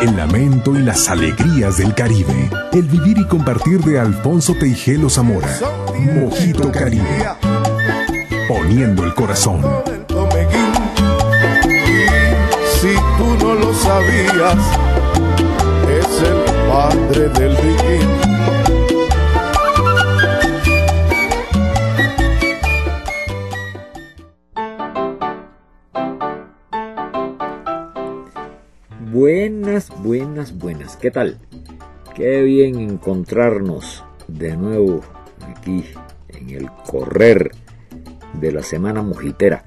El lamento y las alegrías del Caribe. El vivir y compartir de Alfonso Teijelo Zamora. Mojito Caribe. Poniendo el corazón. Si tú no lo sabías, es el padre del bikini. Buenas. ¿Qué tal? Qué bien encontrarnos de nuevo aquí en el correr de la semana mojitera.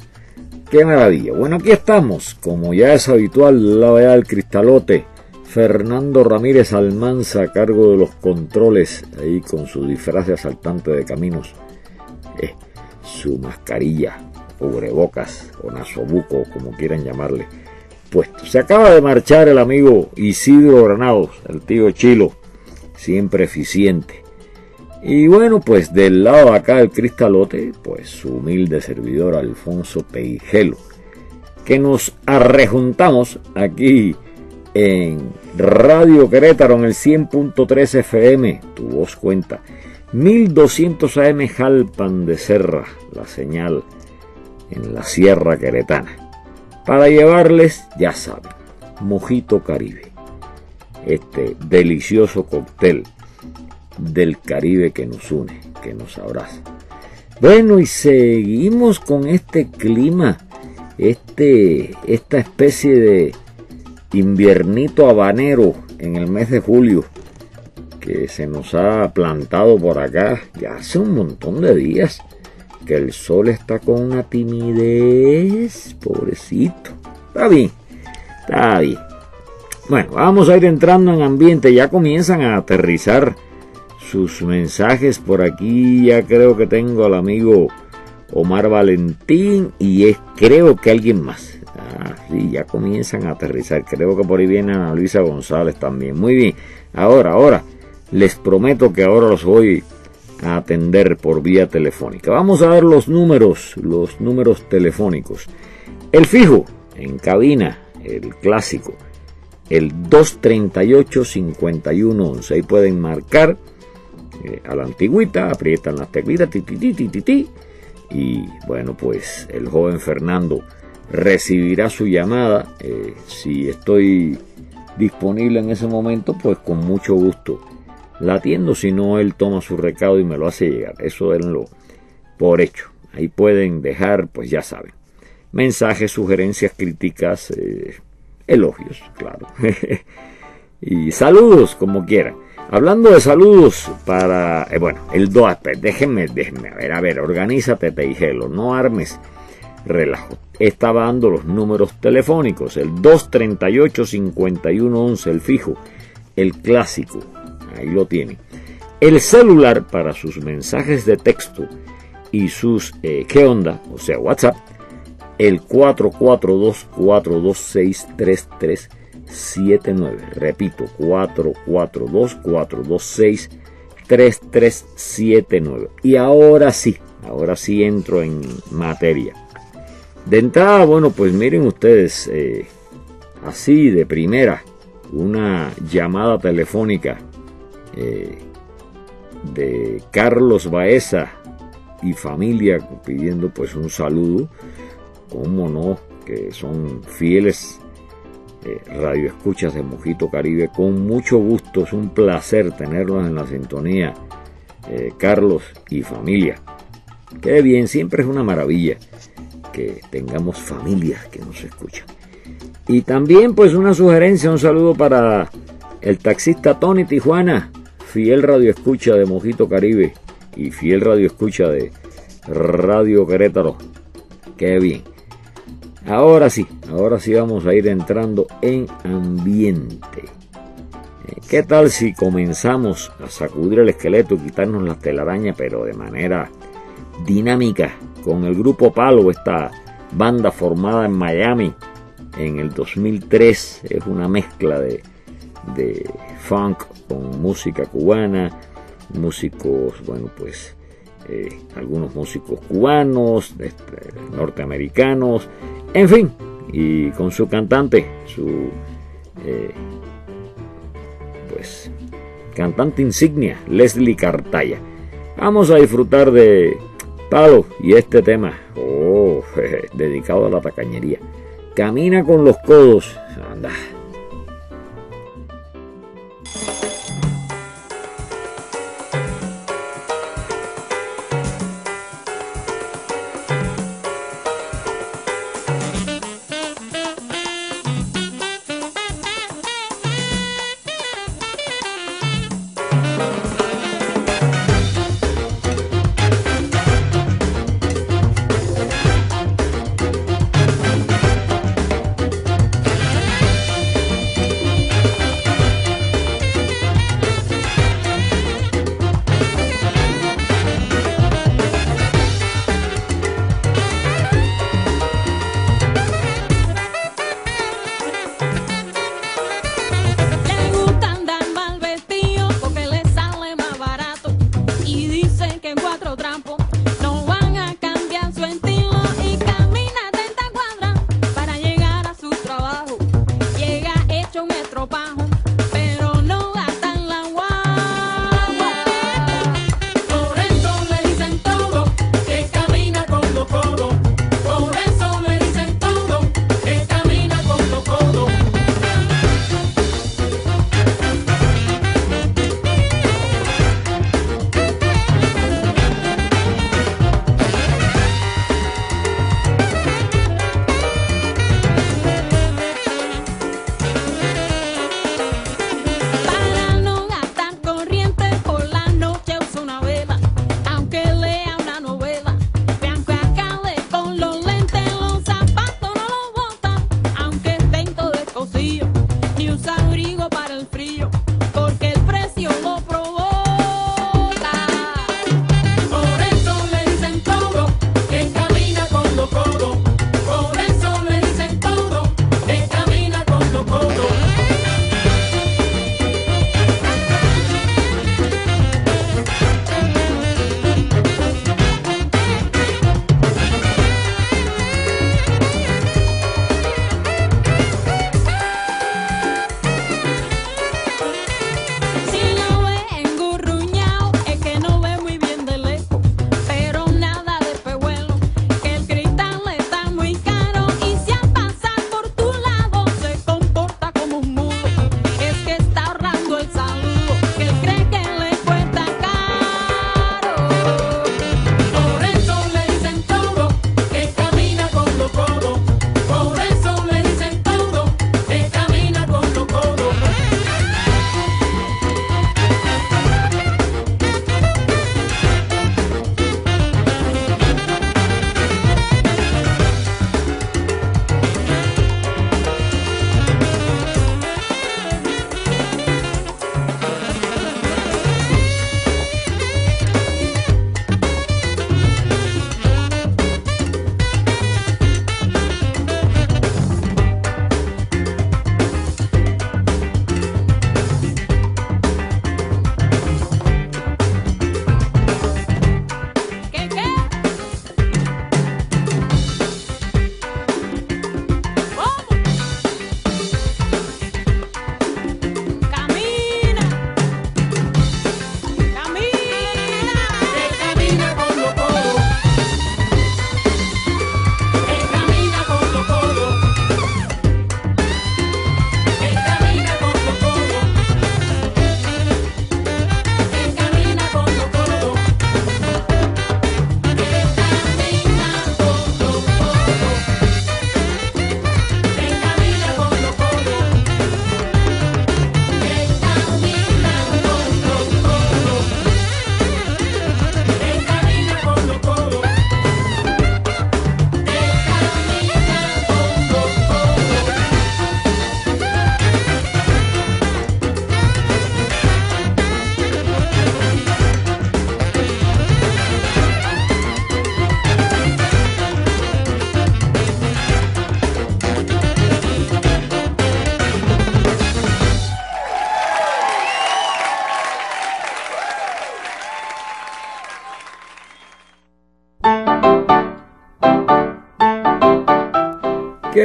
Qué maravilla. Bueno, aquí estamos, como ya es habitual, la vea del cristalote. Fernando Ramírez Almanza a cargo de los controles, ahí con su disfraz de asaltante de caminos, eh, su mascarilla, cubrebocas o nasobuco, como quieran llamarle Se acaba de marchar el amigo Isidro Granados, el tío Chilo, siempre eficiente. Y bueno, pues del lado de acá del cristalote, pues su humilde servidor Alfonso Peijelo, que nos arrejuntamos aquí en Radio Querétaro en el 100.3 FM, tu voz cuenta, 1200 AM Jalpan de Serra, la señal en la Sierra Queretana para llevarles, ya saben, Mojito Caribe, este delicioso cóctel del Caribe que nos une, que nos abraza. Bueno, y seguimos con este clima, este, esta especie de inviernito habanero en el mes de julio que se nos ha plantado por acá ya hace un montón de días que el sol está con una timidez, pobrecito. Está bien, está bien. Bueno, vamos a ir entrando en ambiente, ya comienzan a aterrizar sus mensajes por aquí, ya creo que tengo al amigo Omar Valentín y es creo que alguien más. Ah, sí, ya comienzan a aterrizar, creo que por ahí viene Ana Luisa González también. Muy bien, ahora, ahora, les prometo que ahora los voy a atender por vía telefónica. Vamos a ver los números, los números telefónicos. El fijo, en cabina, el clásico, el 238-5111. Ahí pueden marcar eh, a la antigüita, aprietan las teclitas, ti, ti, ti, y bueno, pues el joven Fernando recibirá su llamada. Eh, si estoy disponible en ese momento, pues con mucho gusto la atiendo, si no él toma su recado y me lo hace llegar. Eso denlo por hecho. Ahí pueden dejar, pues ya saben, mensajes, sugerencias, críticas, eh, elogios, claro. y saludos, como quieran. Hablando de saludos para, eh, bueno, el DOAT, déjenme, déjenme, a ver, a ver, organízate, Teijelo, no armes relajo. Estaba dando los números telefónicos, el 238-5111, el fijo, el clásico, ahí lo tiene. El celular para sus mensajes de texto y sus eh, qué onda, o sea, WhatsApp, el 442-426-3379. Repito, 442-426-3379. Y ahora sí, ahora sí entro en materia. De entrada, bueno, pues miren ustedes, eh, así de primera, una llamada telefónica eh, de Carlos Baeza y familia pidiendo pues un saludo, como no, que son fieles eh, radioescuchas de Mojito Caribe, con mucho gusto, es un placer tenerlos en la sintonía, eh, Carlos y familia. Qué bien, siempre es una maravilla que tengamos familias que nos escuchan. Y también pues una sugerencia, un saludo para el taxista Tony Tijuana, fiel radio escucha de Mojito Caribe y fiel radio escucha de Radio Querétaro. Qué bien. Ahora sí, ahora sí vamos a ir entrando en ambiente. Eh, ¿Qué tal si comenzamos a sacudir el esqueleto y quitarnos las telarañas, pero de manera dinámica, con el grupo Palo, esta banda formada en Miami en el 2003? Es una mezcla de, de funk con música cubana, músicos, bueno, pues eh, algunos músicos cubanos, este, norteamericanos, En fin, y con su cantante, su eh, pues cantante insignia, Leslie Cartaya. Vamos a disfrutar de Palo y este tema, oh, dedicado a la tacañería. Camina con los codos, anda.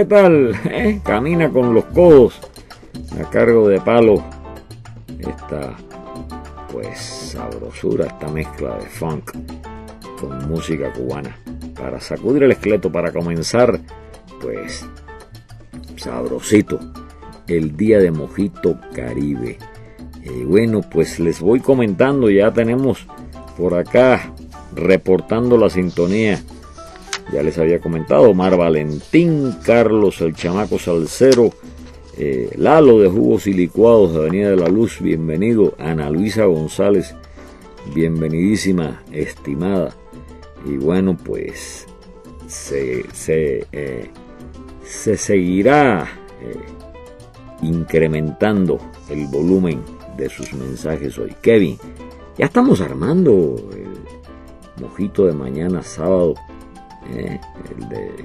¿Qué tal? ¿Eh? Camina con los codos a cargo de palo esta pues sabrosura, esta mezcla de funk con música cubana. Para sacudir el esqueleto, para comenzar, pues sabrosito, el día de Mojito Caribe. Y bueno, pues les voy comentando, ya tenemos por acá reportando la sintonía. Ya les había comentado, Omar Valentín, Carlos el Chamaco Salcero, eh, Lalo de Jugos y Licuados de Avenida de la Luz, bienvenido. Ana Luisa González, bienvenidísima, estimada. Y bueno, pues se, se, eh, se seguirá eh, incrementando el volumen de sus mensajes hoy. Kevin, ya estamos armando el mojito de mañana sábado, el de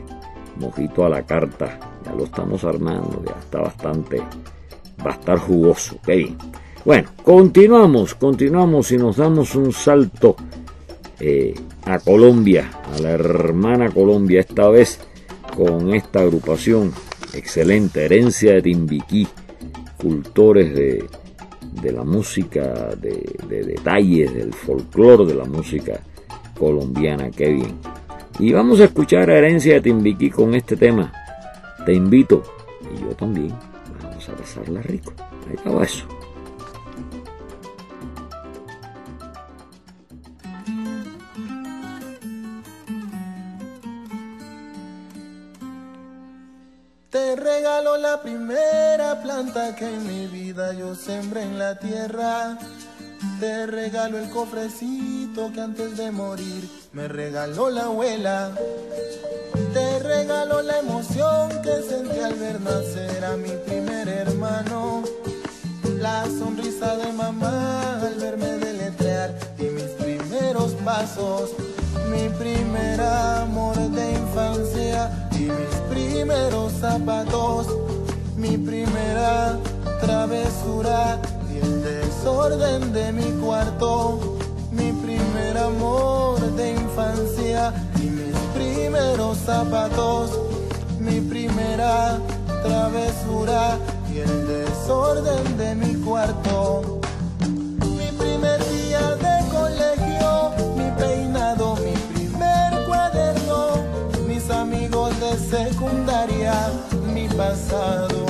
mojito a la carta ya lo estamos armando, ya está bastante, va a estar jugoso, ¿ok? Bueno, continuamos, continuamos y nos damos un salto eh, a Colombia, a la hermana Colombia, esta vez con esta agrupación excelente, Herencia de Timbiquí, cultores de, de la música, de, de detalles, del folclore de la música colombiana, qué bien. Y vamos a escuchar a Herencia de Timbiquí con este tema. Te invito, y yo también, vamos a pasarla rico. Ahí va eso. Te regalo la primera planta que en mi vida yo sembré en la tierra. Te regalo el cofrecito que antes de morir me regaló la abuela. Te regalo la emoción que sentí al ver nacer a mi primer hermano. La sonrisa de mamá al verme deletrear y mis primeros pasos. Mi primer amor de infancia y mis primeros zapatos. Mi primera travesura y el desorden de mi cuarto. Mi primera travesura y el desorden de mi cuarto. Mi primer día de colegio, mi peinado, mi primer cuaderno, mis amigos de secundaria, mi pasado,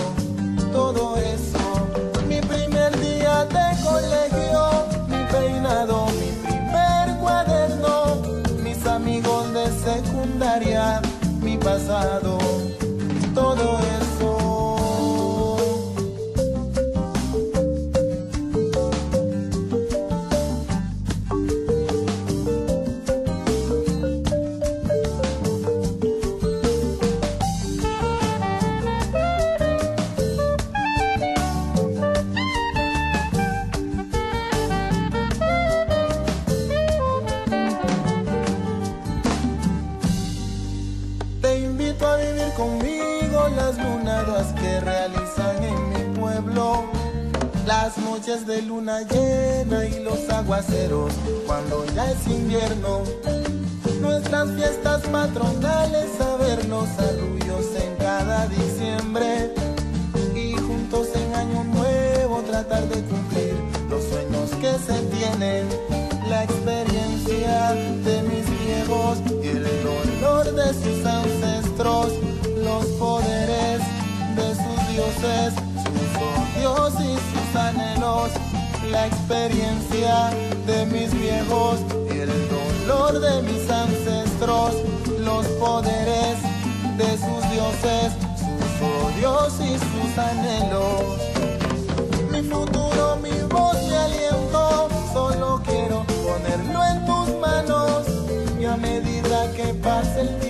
de luna llena y los aguaceros cuando ya es invierno. Nuestras fiestas patronales, a ver los arrullos en cada diciembre. Y juntos en año nuevo tratar de cumplir los sueños que se tienen. La experiencia de mis viejos y el dolor de sus ancestros. Los poderes de sus dioses, sus odios y anhelos. La experiencia de mis viejos y el dolor de mis ancestros. Los poderes de sus dioses, sus odios y sus anhelos. Mi futuro, mi voz, mi aliento, solo quiero ponerlo en tus manos. Y a medida que pase el tiempo,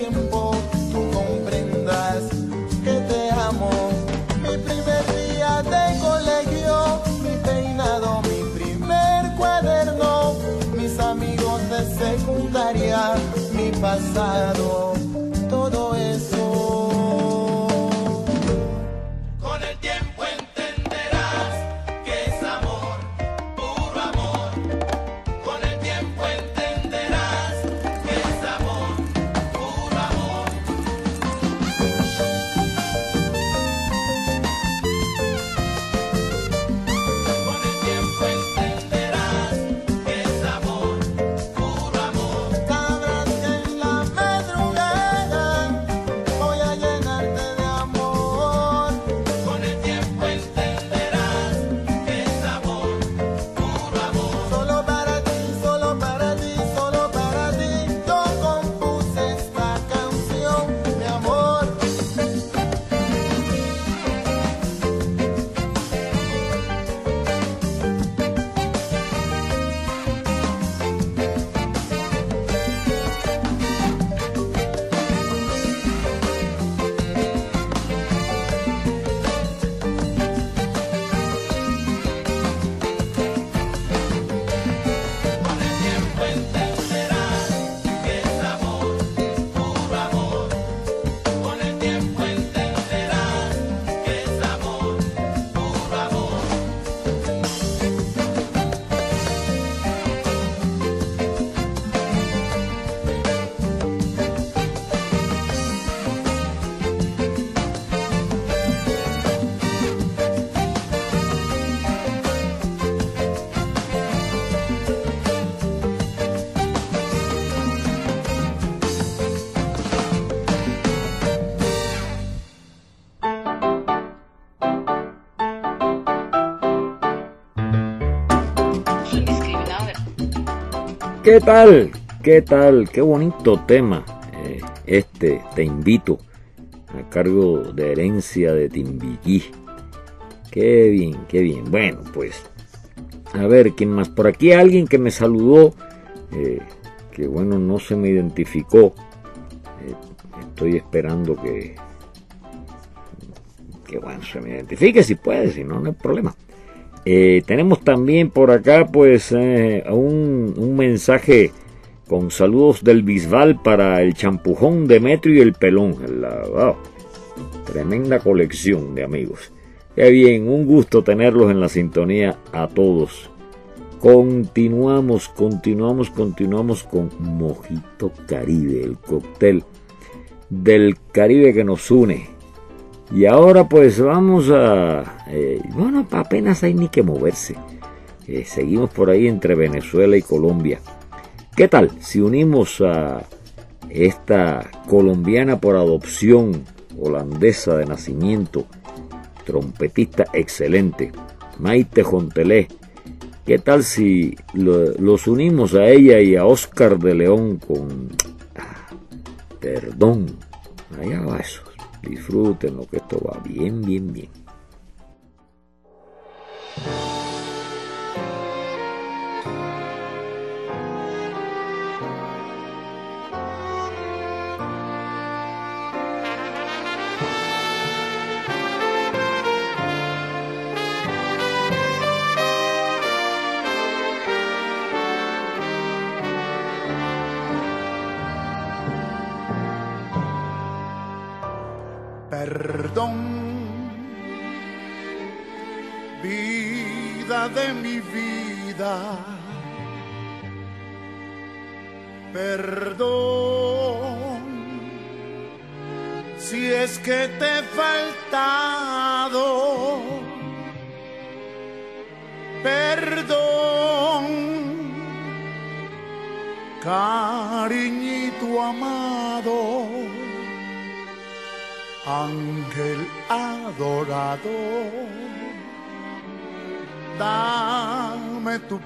mi ¿Qué tal? ¿Qué tal? Qué bonito tema. Eh, este, te invito, a cargo de herencia de Timbiquí. Qué bien, qué bien. Bueno, pues, a ver, ¿quién más? Por aquí alguien que me saludó, eh, que bueno, no se me identificó. Eh, estoy esperando que, que bueno, se me identifique si puede, si no, no hay problema. Eh, tenemos también por acá pues eh, un, mensaje con saludos del Bisbal para el champujón Demetrio y el pelón. La, tremenda colección de amigos. Qué bien, un gusto tenerlos en la sintonía a todos. Continuamos, continuamos, continuamos con Mojito Caribe, el cóctel del Caribe que nos une y ahora pues vamos a... Eh, bueno, apenas hay ni que moverse. Eh, seguimos por ahí entre Venezuela y Colombia. ¿Qué tal si unimos a esta colombiana por adopción, holandesa de nacimiento, trompetista excelente, Maite Jontelé? ¿Qué tal si los unimos a ella y a Oscar de León con... Ah, perdón, allá va eso. Disfruten lo que esto va bien, bien, bien.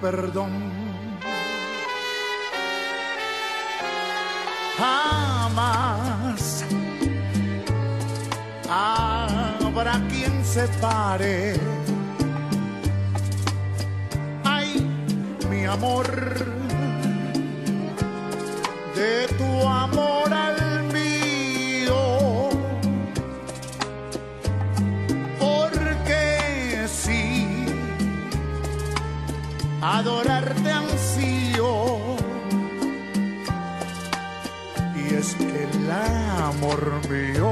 Perdón. Jamás habrá quien se pare. Adorarte ansío. Y es que el amor mío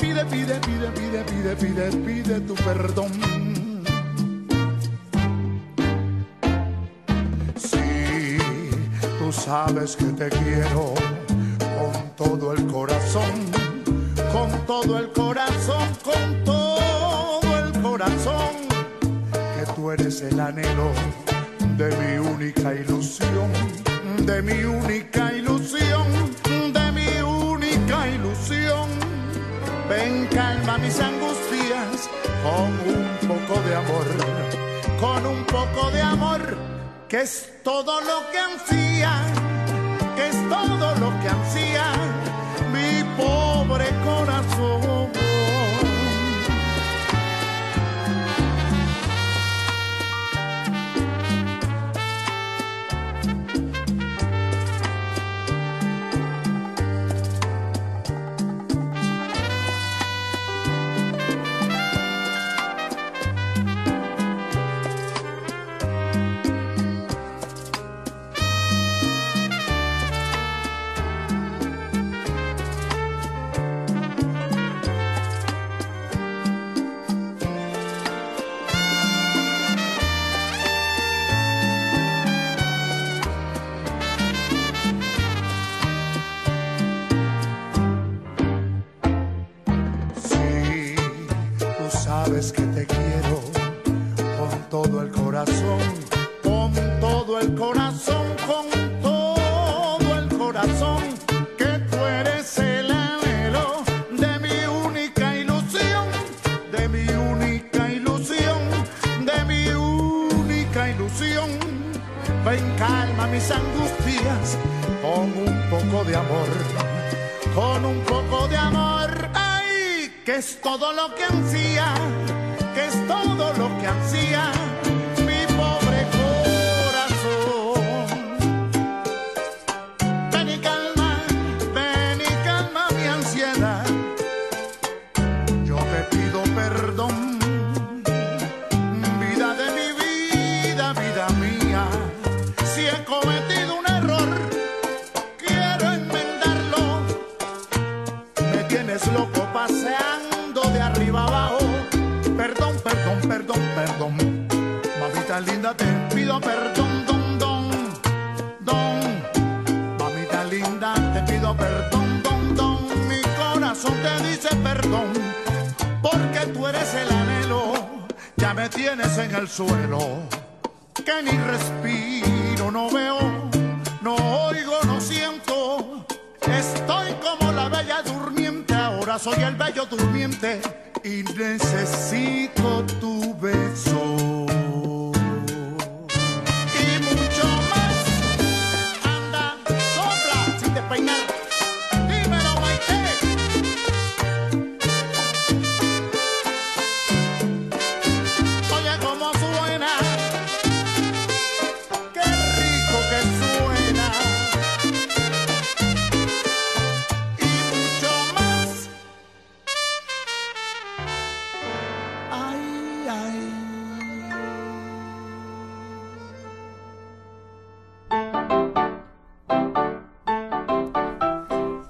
pide, pide, pide, pide, pide, pide, pide tu perdón. Sí, tú sabes que te quiero con todo el corazón, con todo el corazón, con todo el corazón tú eres el anhelo de mi única ilusión, de mi única ilusión, de mi única ilusión. Ven, calma mis angustias con un poco de amor, con un poco de amor, que es todo lo que ansía, que es todo lo que ansía mi pobre corazón. Es todo lo que ansía, que es todo lo que ansía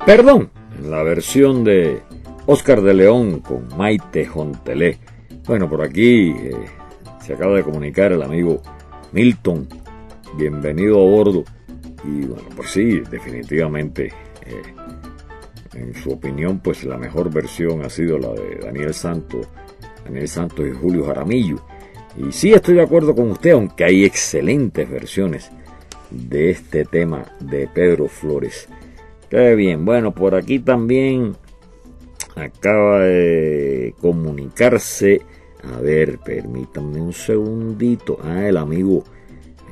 Perdón, la versión de Oscar de León con Maite Jontelé. Bueno, por aquí eh, se acaba de comunicar el amigo Milton. Bienvenido a bordo. Y bueno, pues sí, definitivamente, eh, en su opinión, pues la mejor versión ha sido la de Daniel Santos, Daniel Santos y Julio Jaramillo. Y sí estoy de acuerdo con usted, aunque hay excelentes versiones de este tema de Pedro Flores. Qué bien. Bueno, por aquí también acaba de comunicarse. A ver, permítanme un segundito. Ah, el amigo.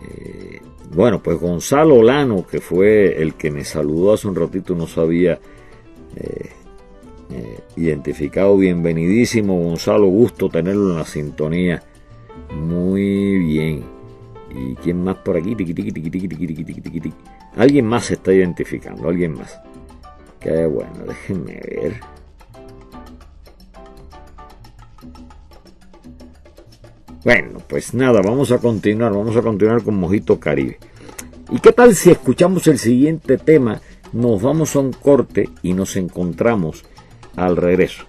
eh, bueno, pues Gonzalo Lano, que fue el que me saludó hace un ratito, no sabía eh, eh, identificado. Bienvenidísimo, Gonzalo. Gusto tenerlo en la sintonía. Muy bien. ¿Y quién más por aquí? Tiqui, tiqui, tiqui, Alguien más se está identificando, alguien más. Qué bueno, déjenme ver. Bueno, pues nada, vamos a continuar, vamos a continuar con Mojito Caribe. ¿Y qué tal si escuchamos el siguiente tema? Nos vamos a un corte y nos encontramos al regreso.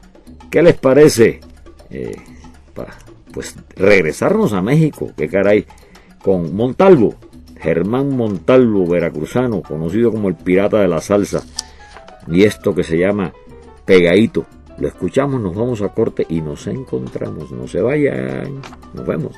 ¿Qué les parece? Eh, pues regresarnos a México, qué caray, con Montalvo, Germán Montalvo, veracruzano, conocido como el pirata de la salsa, y esto que se llama Pegadito. Lo escuchamos, nos vamos a corte y nos encontramos. No se vayan, nos vemos.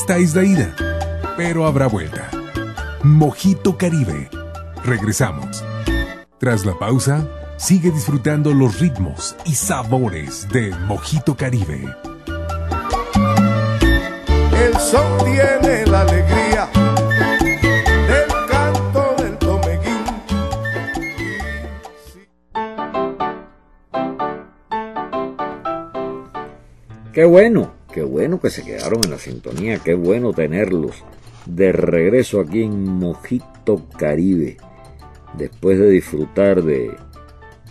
Esta es la ida, pero habrá vuelta. Mojito Caribe. Regresamos. Tras la pausa, sigue disfrutando los ritmos y sabores de Mojito Caribe. El sol tiene la alegría del canto del tomeguín. Qué bueno, qué bueno que se quedaron en la sintonía, qué bueno tenerlos de regreso aquí en Mojito Caribe, después de disfrutar de,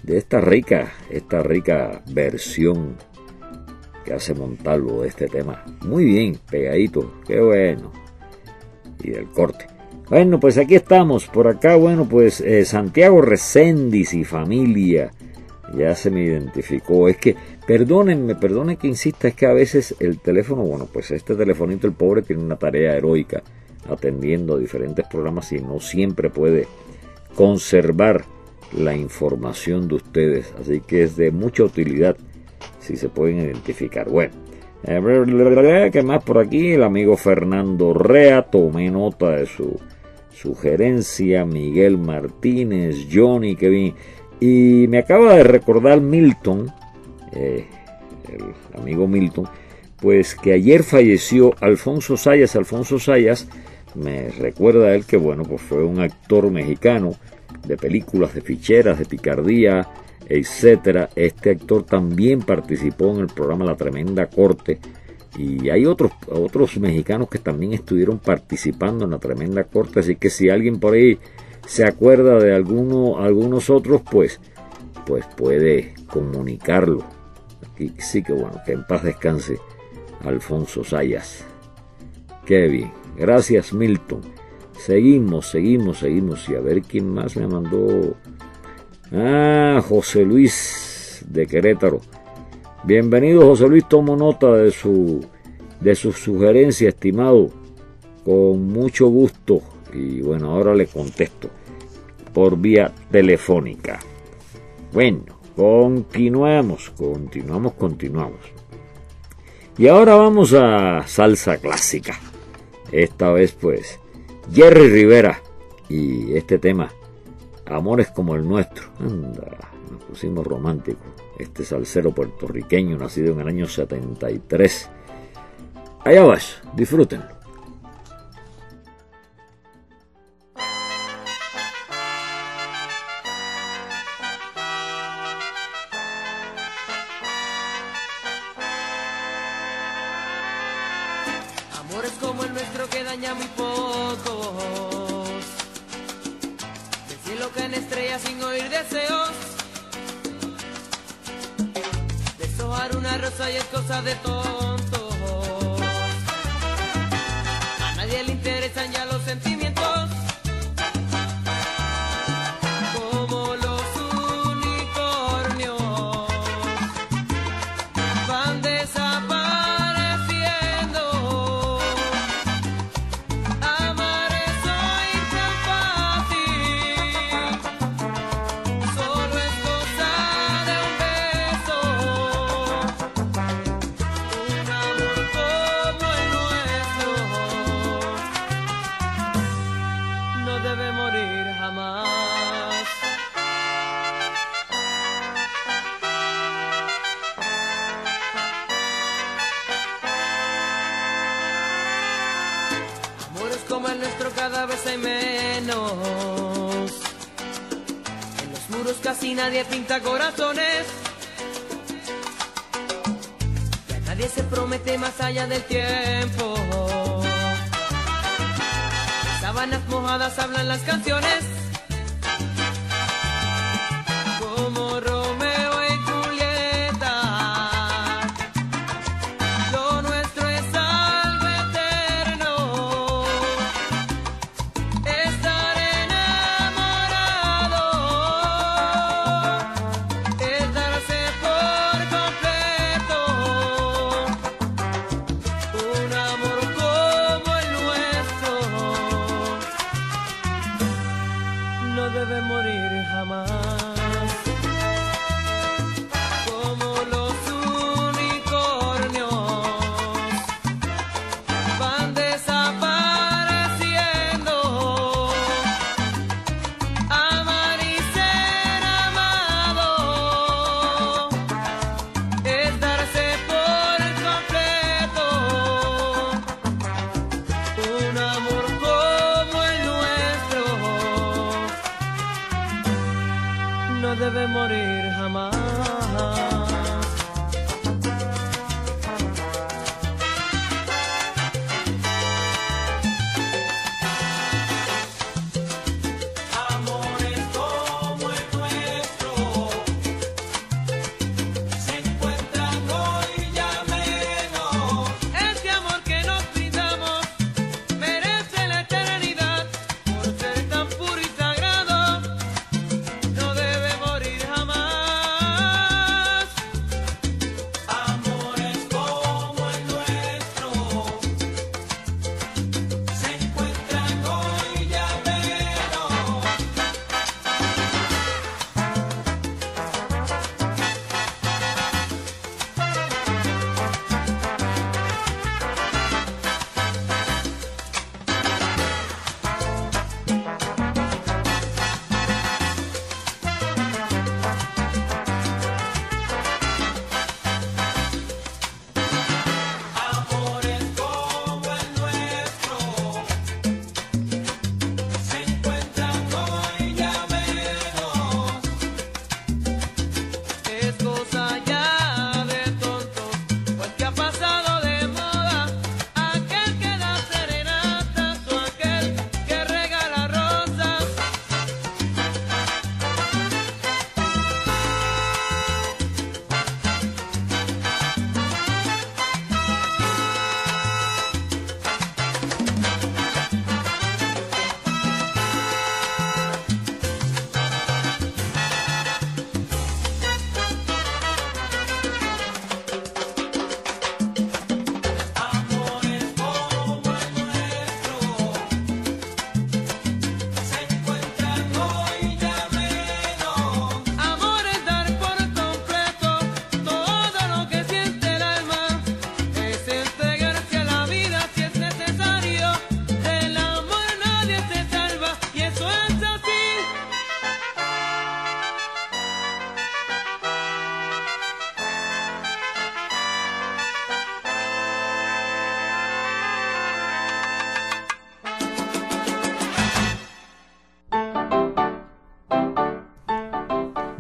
esta rica, esta rica versión que hace Montalvo de este tema. Muy bien, pegadito, qué bueno. Y del corte. Bueno, pues aquí estamos, por acá, bueno, pues eh, Santiago Recendis y familia, ya se me identificó. Es que, perdónenme, perdonen que insista, es que a veces el teléfono, bueno, pues este telefonito, el pobre, tiene una tarea heroica atendiendo diferentes programas y no siempre puede conservar la información de ustedes. Así que es de mucha utilidad si se pueden identificar. Bueno, eh, ¿qué más por aquí? El amigo Fernando Rea, tomé nota de su sugerencia, Miguel Martínez, Johnny, Kevin. Y me acaba de recordar Milton, eh, el amigo Milton, pues que ayer falleció Alfonso Sayas. Alfonso Sayas me recuerda a él que, bueno, pues fue un actor mexicano de películas, de ficheras, de picardía, etcétera. Este actor también participó en el programa La Tremenda Corte y hay otros otros mexicanos que también estuvieron participando en La Tremenda Corte, así que si alguien por ahí se acuerda de alguno, algunos otros, pues pues puede comunicarlo. Aquí sí que bueno, que en paz descanse Alfonso Sayas. Qué bien. Gracias Milton. Seguimos, seguimos, seguimos. Y a ver quién más me mandó. Ah, José Luis de Querétaro. Bienvenido José Luis, tomo nota de su, de su sugerencia, estimado. Con mucho gusto. Y bueno, ahora le contesto por vía telefónica. Bueno, continuamos, continuamos, continuamos. Y ahora vamos a salsa clásica. Esta vez pues Jerry Rivera y este tema, Amores como el nuestro. Anda, nos pusimos romántico. Este salsero puertorriqueño nacido en el año 73. Allá vas, disfrútenlo. Nadie pinta corazones. Ya nadie se promete más allá del tiempo. De sábanas mojadas hablan las canciones.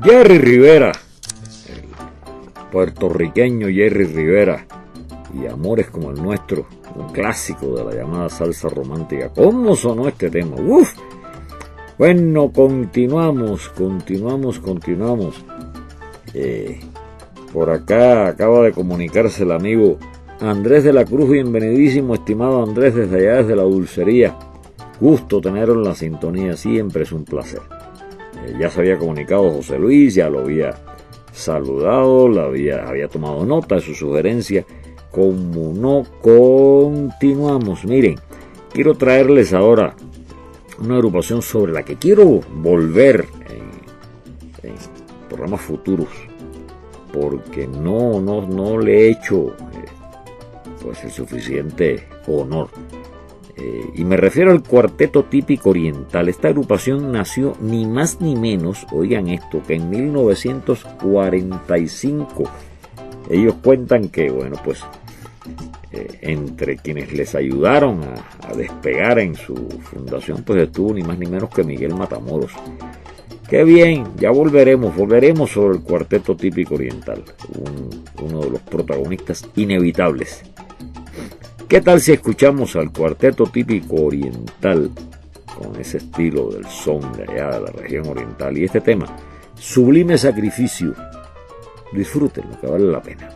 Jerry Rivera, el puertorriqueño Jerry Rivera, y Amores como el nuestro, un clásico de la llamada salsa romántica. ¿Cómo sonó este tema? ¡Uf! Bueno, continuamos, continuamos, continuamos. Eh, por acá acaba de comunicarse el amigo Andrés de la Cruz, bienvenidísimo, estimado Andrés, desde allá, desde la dulcería. Gusto tenerlo en la sintonía, siempre es un placer. Eh, ya se había comunicado José Luis, ya lo había saludado, la había, había tomado nota de su sugerencia. Como no continuamos, miren, quiero traerles ahora una agrupación sobre la que quiero volver en, programas futuros, porque no, no, no le he hecho eh, pues el suficiente honor. Eh, y me refiero al cuarteto típico oriental. Esta agrupación nació ni más ni menos, oigan esto, que en 1945. Ellos cuentan que, bueno, pues eh, entre quienes les ayudaron a, despegar en su fundación, pues estuvo ni más ni menos que Miguel Matamoros. Qué bien, ya volveremos, volveremos sobre el cuarteto típico oriental, uno de los protagonistas inevitables ¿Qué tal si escuchamos al cuarteto típico oriental con ese estilo del son de allá de la región oriental y este tema, Sublime Sacrificio? Disfrútenlo, que vale la pena.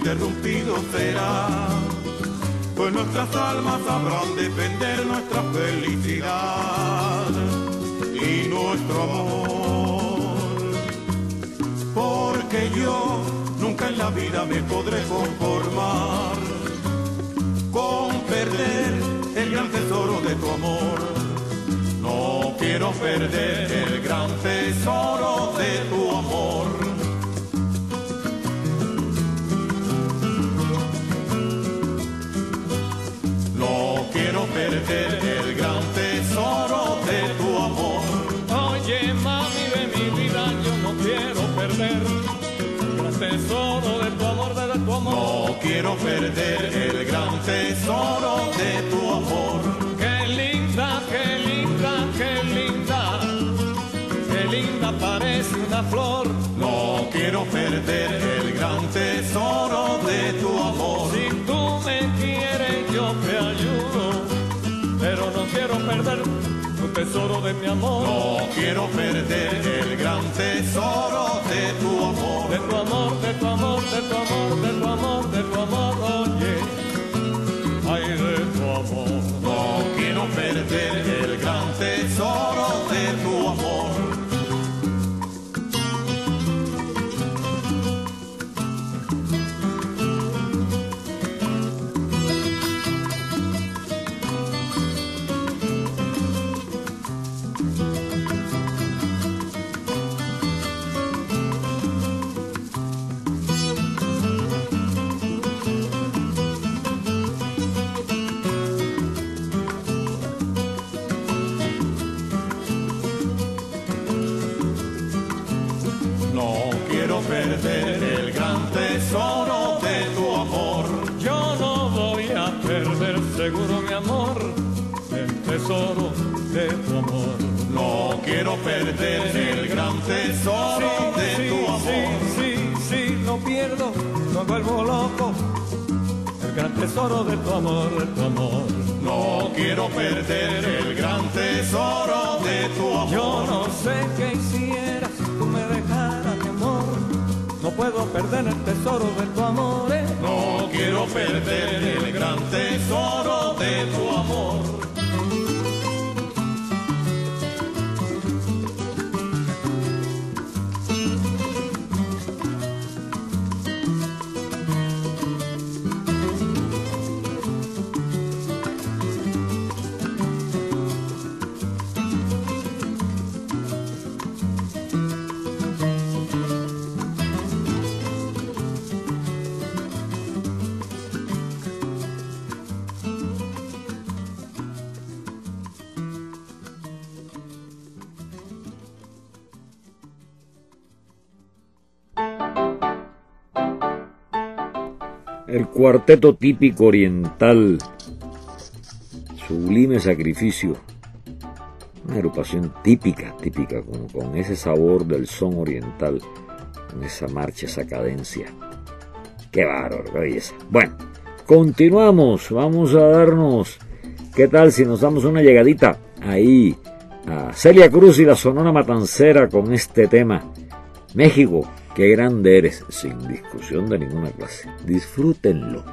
Interrumpido será, pues nuestras almas sabrán defender nuestra felicidad y nuestro amor. Porque yo nunca en la vida me podré conformar con perder el gran tesoro de tu amor. No quiero perder el gran tesoro de tu amor. Tesoro de tu amor, de tu amor. No quiero perder el gran tesoro de tu amor. Qué linda, qué linda, qué linda. Qué linda parece una flor. No quiero perder el gran tesoro de tu amor. Si tú me quieres, yo te ayudo. Pero no quiero perder tu tesoro de mi amor. No quiero perder el gran tesoro de tu amor. De tu amor, de tu amor, de tu amor, de tu amor, de tu amor, oye. Ay, de tu amor. No quiero perder el gran tesoro perder el gran tesoro de tu amor. Sí, sí, sí, lo pierdo, no vuelvo loco. El gran tesoro de tu amor, de tu amor. No quiero perder el gran tesoro de tu amor. Yo no sé qué hiciera si tú me dejaras, mi amor. No puedo perder el tesoro de tu amor. Eh. No quiero perder el gran tesoro cuarteto típico oriental, Sublime Sacrificio, una agrupación típica, típica, con, con ese sabor del son oriental, con esa marcha, esa cadencia. Qué bárbaro, qué belleza. Bueno, continuamos, vamos a darnos, ¿qué tal si nos damos una llegadita ahí a Celia Cruz y la Sonora Matancera con este tema? México, Qué grande eres, sin discusión de ninguna clase. Disfrútenlo.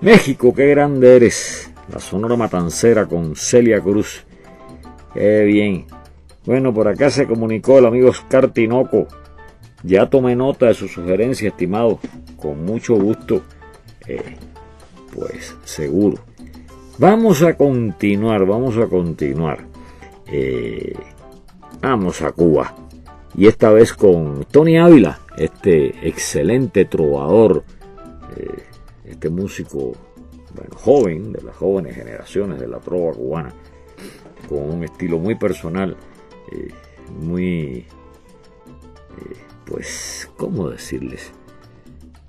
México, qué grande eres. La Sonora Matancera con Celia Cruz. Qué bien. Bueno, por acá se comunicó el amigo Oscar Tinoco. Ya tomé nota de su sugerencia, estimado. Con mucho gusto. Eh, pues seguro. Vamos a continuar, vamos a continuar. Eh, vamos a Cuba. Y esta vez con Tony Ávila, este excelente trovador. Eh, este músico joven, de las jóvenes generaciones de la trova cubana, con un estilo muy personal, eh, muy, eh, pues, ¿cómo decirles?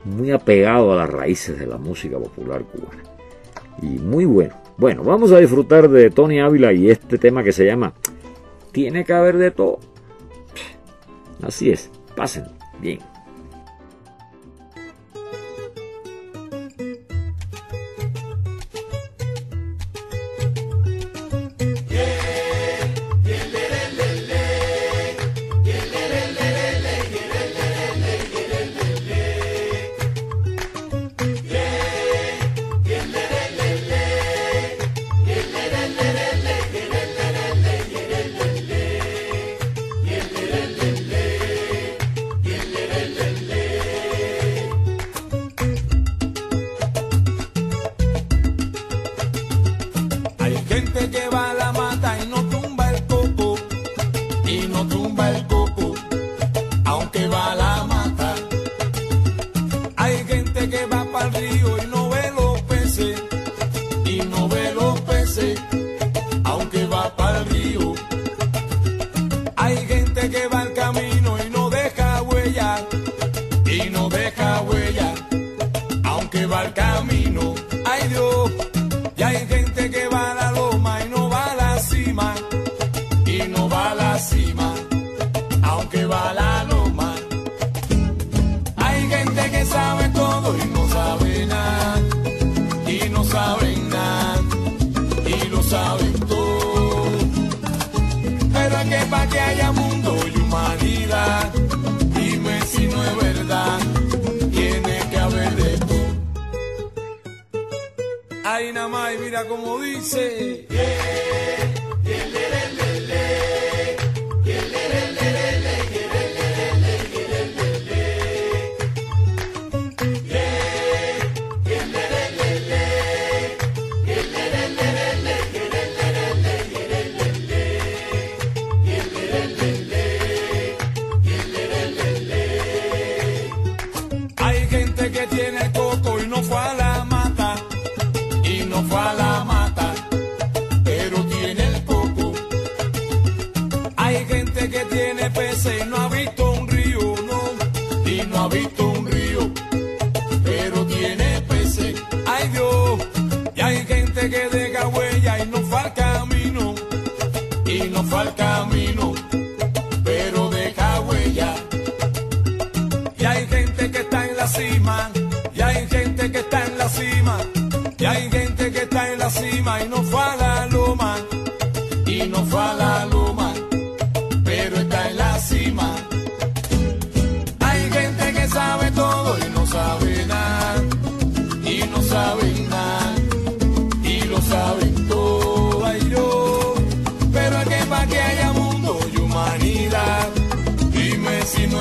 Muy apegado a las raíces de la música popular cubana. Y muy bueno. Bueno, vamos a disfrutar de Tony Ávila y este tema que se llama tiene que haber de todo. Así es, pasen bien.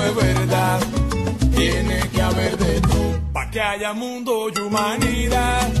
es verdad. Tiene que haber de todo, pa' que haya mundo y humanidad.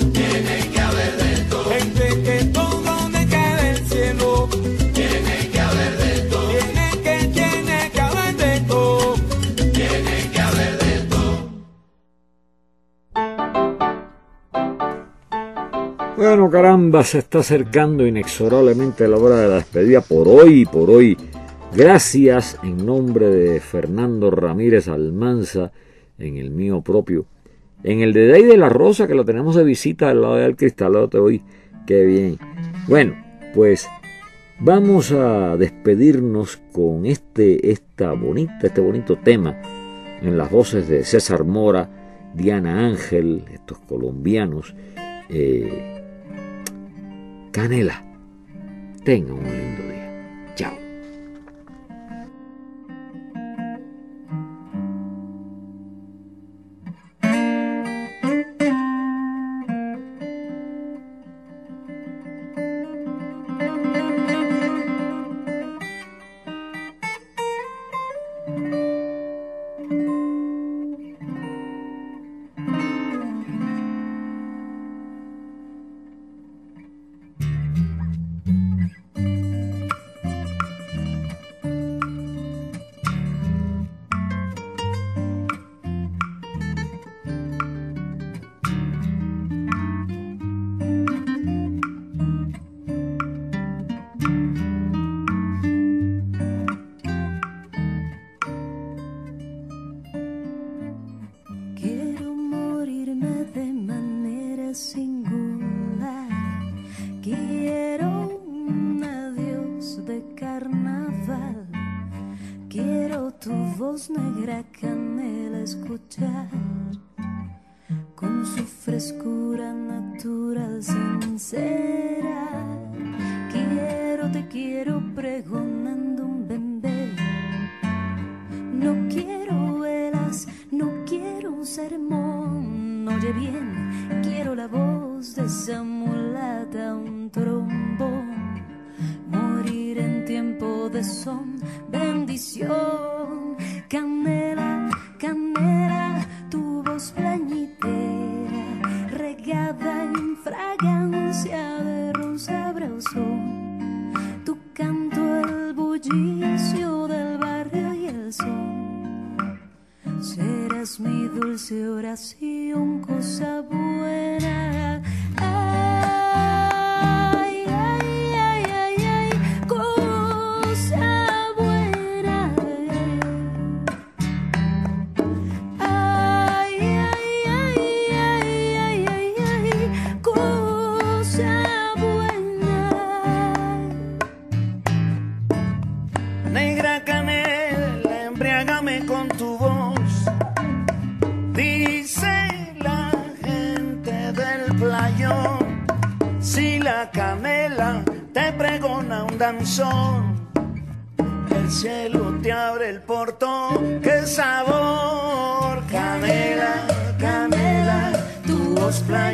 se está acercando inexorablemente la hora de la despedida por hoy por hoy. Gracias en nombre de Fernando Ramírez Almanza, en el mío propio. En el de Day de la Rosa, que lo tenemos de visita al lado del cristalado hoy. Qué bien. Bueno, pues vamos a despedirnos con este, esta bonita, este bonito tema en las voces de César Mora, Diana Ángel, estos colombianos. Eh, Canela. Tenga un lindo día.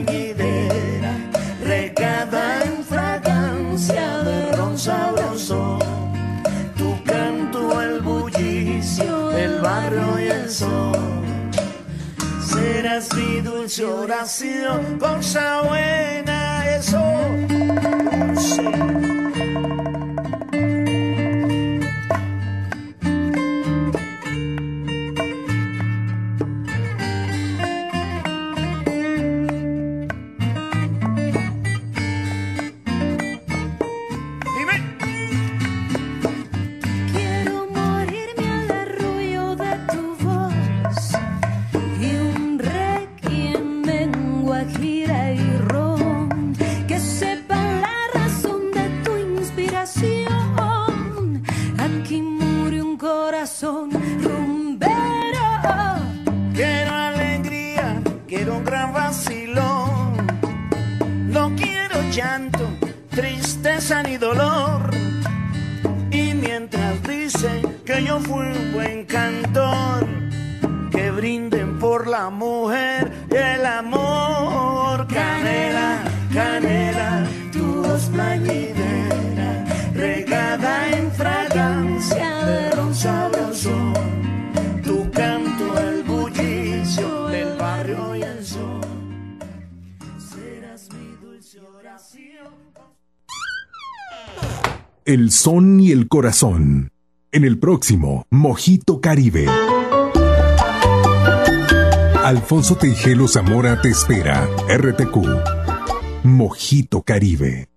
orquídea, regada en fragancia de ron sabroso. Tu canto, el bullicio, el barrio y el sol. Serás mi dulce oración, cosa buena, eso. En el próximo, Mojito Caribe. Alfonso Teijelo Zamora te espera. RTQ. Mojito Caribe.